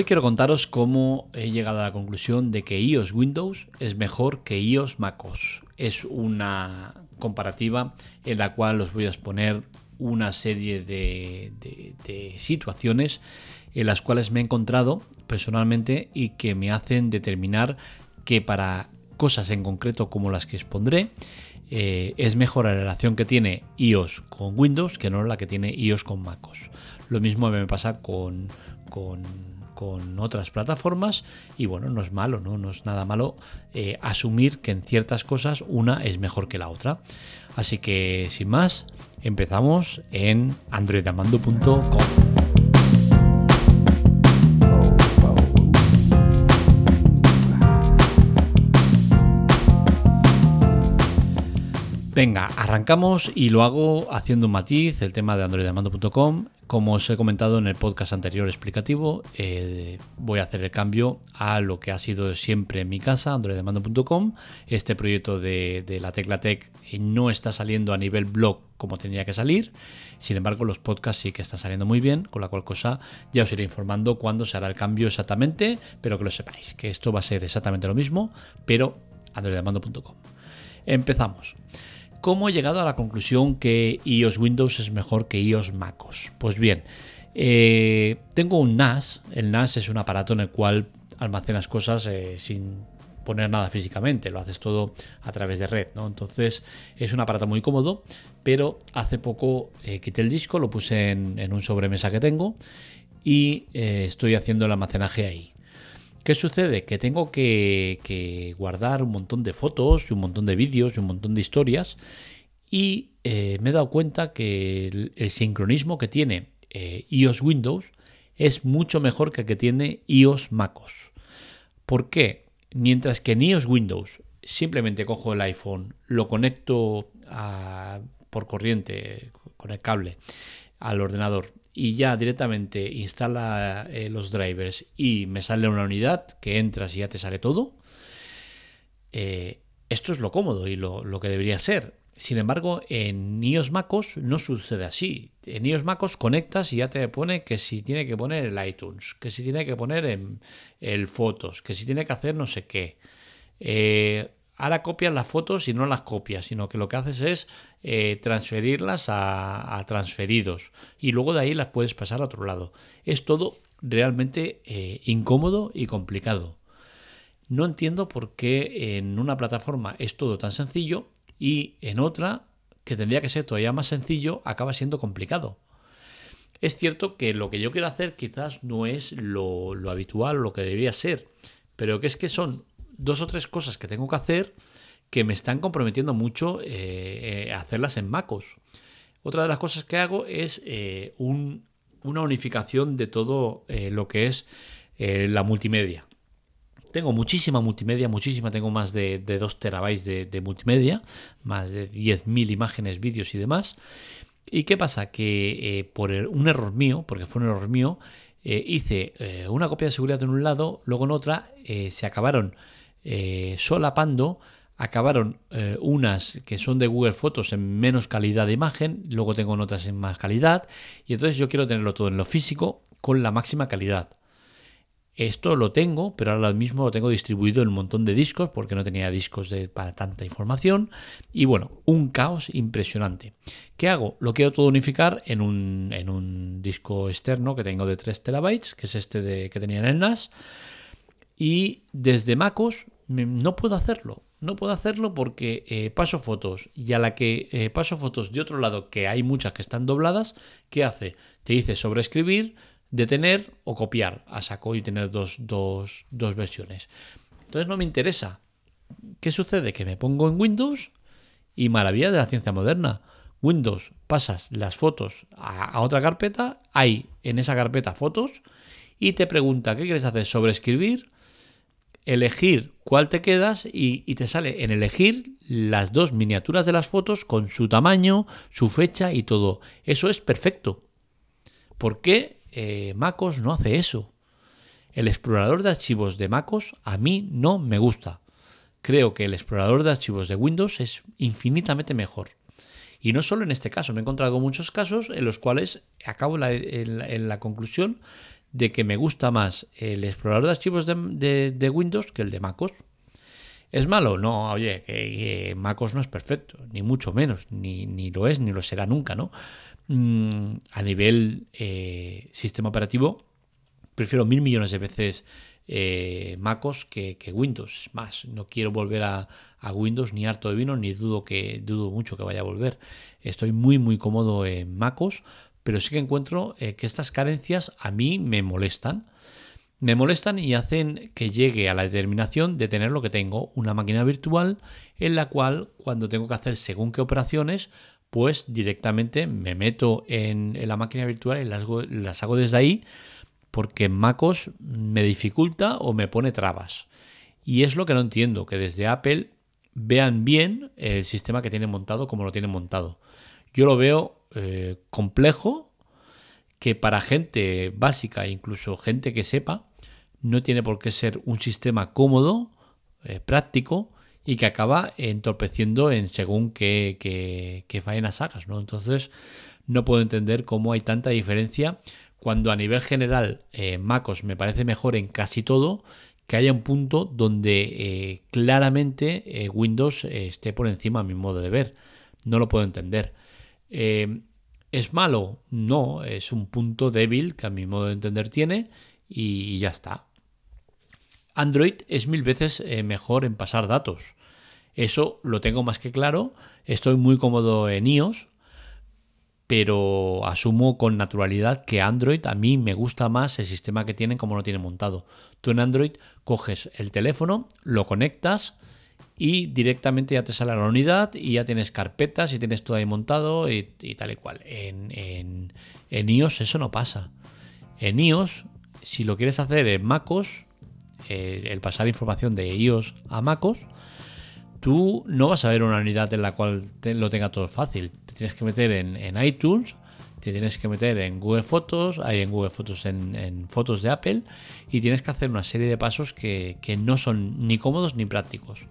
Hoy quiero contaros cómo he llegado a la conclusión de que iOS Windows es mejor que iOS MacOS. Es una comparativa en la cual os voy a exponer una serie de, situaciones en las cuales me he encontrado personalmente y que me hacen determinar que para cosas en concreto como las que expondré, eh, es mejor la relación que tiene iOS con Windows que no la que tiene iOS con MacOS. Lo mismo me pasa con, otras plataformas y bueno, no es malo, no, no es nada malo eh, asumir que en ciertas cosas una es mejor que la otra. Así que sin más, empezamos en androidamando.com. Venga, arrancamos y lo hago haciendo un matiz, el tema de androidamando.com. Como os he comentado en el podcast anterior explicativo, eh, voy a hacer el cambio a lo que ha sido siempre en mi casa, androidamando.com. Este proyecto de, la Tecla Tech no está saliendo a nivel blog como tenía que salir. Sin embargo, los podcasts sí que están saliendo muy bien, con la cual cosa ya os iré informando cuándo se hará el cambio exactamente, pero que lo sepáis, que esto va a ser exactamente lo mismo, pero androidamando.com. Empezamos. ¿Cómo he llegado a la conclusión que iOS Windows es mejor que iOS MacOS? Pues bien, eh, tengo un NAS. El NAS es un aparato en el cual almacenas cosas eh, sin poner nada físicamente, lo haces todo a través de red, ¿no? Entonces es un aparato muy cómodo, pero hace poco eh, quité el disco, lo puse en, un sobremesa que tengo y estoy haciendo el almacenaje ahí. ¿Qué sucede? Que tengo que, guardar un montón de fotos un montón de vídeos y un montón de historias y eh, me he dado cuenta que el, sincronismo que tiene eh, iOS Windows es mucho mejor que el que tiene iOS MacOS. ¿Por qué? Mientras que en iOS Windows simplemente cojo el iPhone, lo conecto por corriente con el cable al ordenador y ya directamente instala eh, los drivers y me sale una unidad que entras y ya te sale todo, eh, esto es lo cómodo y lo, que debería ser. Sin embargo, en iOS MacOS no sucede así. En iOS MacOS conectas y ya te pone que si tiene que poner el iTunes, que si tiene que poner en el Fotos, que si tiene que hacer no sé qué. Eh, ahora copias las fotos y no las copias, sino que lo que haces es eh, transferirlas a, transferidos y luego de ahí las puedes pasar a otro lado. Es todo realmente eh, incómodo y complicado. No entiendo por qué en una plataforma es todo tan sencillo y en otra, que tendría que ser todavía más sencillo, acaba siendo complicado. Es cierto que lo que yo quiero hacer quizás no es lo, lo habitual, lo que debería ser, pero que es que son dos o tres cosas que tengo que hacer que me están comprometiendo mucho eh, eh, hacerlas en MacOS. Otra de las cosas que hago es eh, una unificación de todo lo que es la multimedia. Tengo muchísima multimedia, muchísima, tengo más de, de 2 terabytes de, multimedia, más de 10.000 imágenes, vídeos y demás. ¿Y qué pasa? Que por un error mío, porque fue un error mío, hice una copia de seguridad en un lado, luego en otra se acabaron eh, solapando acabaron eh, unas que son de Google Fotos en menos calidad de imagen, luego tengo otras en más calidad, y entonces yo quiero tenerlo todo en lo físico con la máxima calidad. Esto lo tengo, pero ahora mismo lo tengo distribuido en un montón de discos porque no tenía discos de, para tanta información. Y bueno, un caos impresionante. ¿Qué hago? Lo quiero todo unificar en un, en un disco externo que tengo de 3 terabytes, que es este de, que tenía en el NAS. Y desde MacOS no puedo hacerlo. No puedo hacerlo porque eh, paso fotos y a la que eh, paso fotos de otro lado, que hay muchas que están dobladas, ¿qué hace? Te dice sobreescribir, detener o copiar a saco y tener dos, dos, dos versiones. Entonces no me interesa. ¿Qué sucede? Que me pongo en Windows y maravilla de la ciencia moderna. Windows, pasas las fotos a, a otra carpeta, hay en esa carpeta fotos y te pregunta, ¿qué quieres hacer? ¿Sobreescribir? Elegir cuál te quedas y, te sale en elegir las dos miniaturas de las fotos con su tamaño, su fecha y todo. Eso es perfecto. ¿Por qué eh, MacOS no hace eso? El explorador de archivos de MacOS a mí no me gusta. Creo que el explorador de archivos de Windows es infinitamente mejor. Y no solo en este caso, me he encontrado muchos casos en los cuales acabo en la conclusión de que me gusta más el explorador de archivos de, Windows que el de MacOS. ¿Es malo? No, oye, que, MacOS no es perfecto, ni mucho menos, ni, ni, lo es, ni lo será nunca, ¿no? Mm, a nivel eh, sistema operativo, prefiero mil millones de veces eh, MacOS que, Windows. Más, no quiero volver a, Windows ni harto de vino, ni dudo que dudo mucho que vaya a volver. Estoy muy muy cómodo en MacOS, pero sí que encuentro eh, que estas carencias a mí me molestan. Me molestan y hacen que llegue a la determinación de tener lo que tengo, una máquina virtual en la cual cuando tengo que hacer según qué operaciones, pues directamente me meto en, la máquina virtual y las, las hago desde ahí porque MacOS me dificulta o me pone trabas. Y es lo que no entiendo, que desde Apple vean bien el sistema que tienen montado como lo tienen montado. Yo lo veo eh, complejo, que para gente básica, incluso gente que sepa, no tiene por qué ser un sistema cómodo, eh, práctico y que acaba entorpeciendo en según qué, qué, qué hagas. ¿no? Entonces, no puedo entender cómo hay tanta diferencia cuando a nivel general eh, MacOS me parece mejor en casi todo, que haya un punto donde claramente Windows esté por encima a mi modo de ver. No lo puedo entender. ¿Es malo? No, es un punto débil que a mi modo de entender tiene y, ya está. Android es mil veces mejor en pasar datos. Eso lo tengo más que claro. Estoy muy cómodo en iOS, pero asumo con naturalidad que Android a mí me gusta más el sistema que tienen como lo tienen montado. Tú en Android coges el teléfono, lo conectas y directamente ya te sale la unidad y ya tienes carpetas y tienes todo ahí montado y, tal y cual. En, iOS eso no pasa. En iOS, si lo quieres hacer en MacOS, eh, el pasar información de iOS a MacOS, tú no vas a ver una unidad en la cual lo tenga todo fácil tienes que meter en, iTunes, te tienes que meter en Google Fotos, hay en Google Fotos, en, fotos de Apple, y tienes que hacer una serie de pasos que, no son ni cómodos ni prácticos.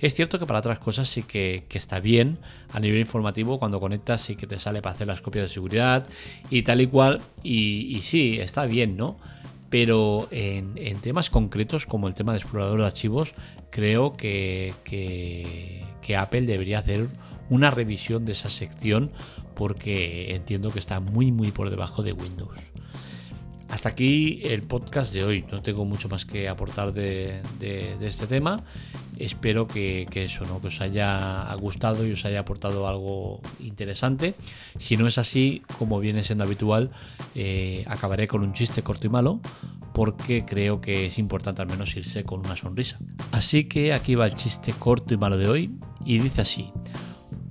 Es cierto que para otras cosas sí que, está bien a nivel informativo, cuando conectas sí que te sale para hacer las copias de seguridad y tal y cual, y, sí, está bien, ¿no? Pero en, temas concretos como el tema de explorador de archivos, creo que, que Apple debería hacer una revisión de esa sección porque entiendo que está muy muy por debajo de Windows. Hasta aquí el podcast de hoy. No tengo mucho más que aportar de, este tema. Espero que, eso, ¿no? os haya gustado y os haya aportado algo interesante. Si no es así, como viene siendo habitual, eh, acabaré con un chiste corto y malo porque creo que es importante al menos irse con una sonrisa. Así que aquí va el chiste corto y malo de hoy y dice así.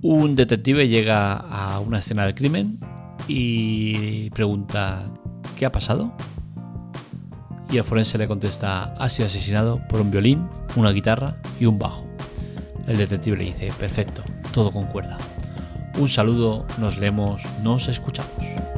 Un detective llega a una escena del crimen y pregunta ¿qué ha pasado? Y el forense le contesta ha sido asesinado por un violín, una guitarra y un bajo. El detective le dice perfecto, todo concuerda. Un saludo, nos leemos, nos escuchamos.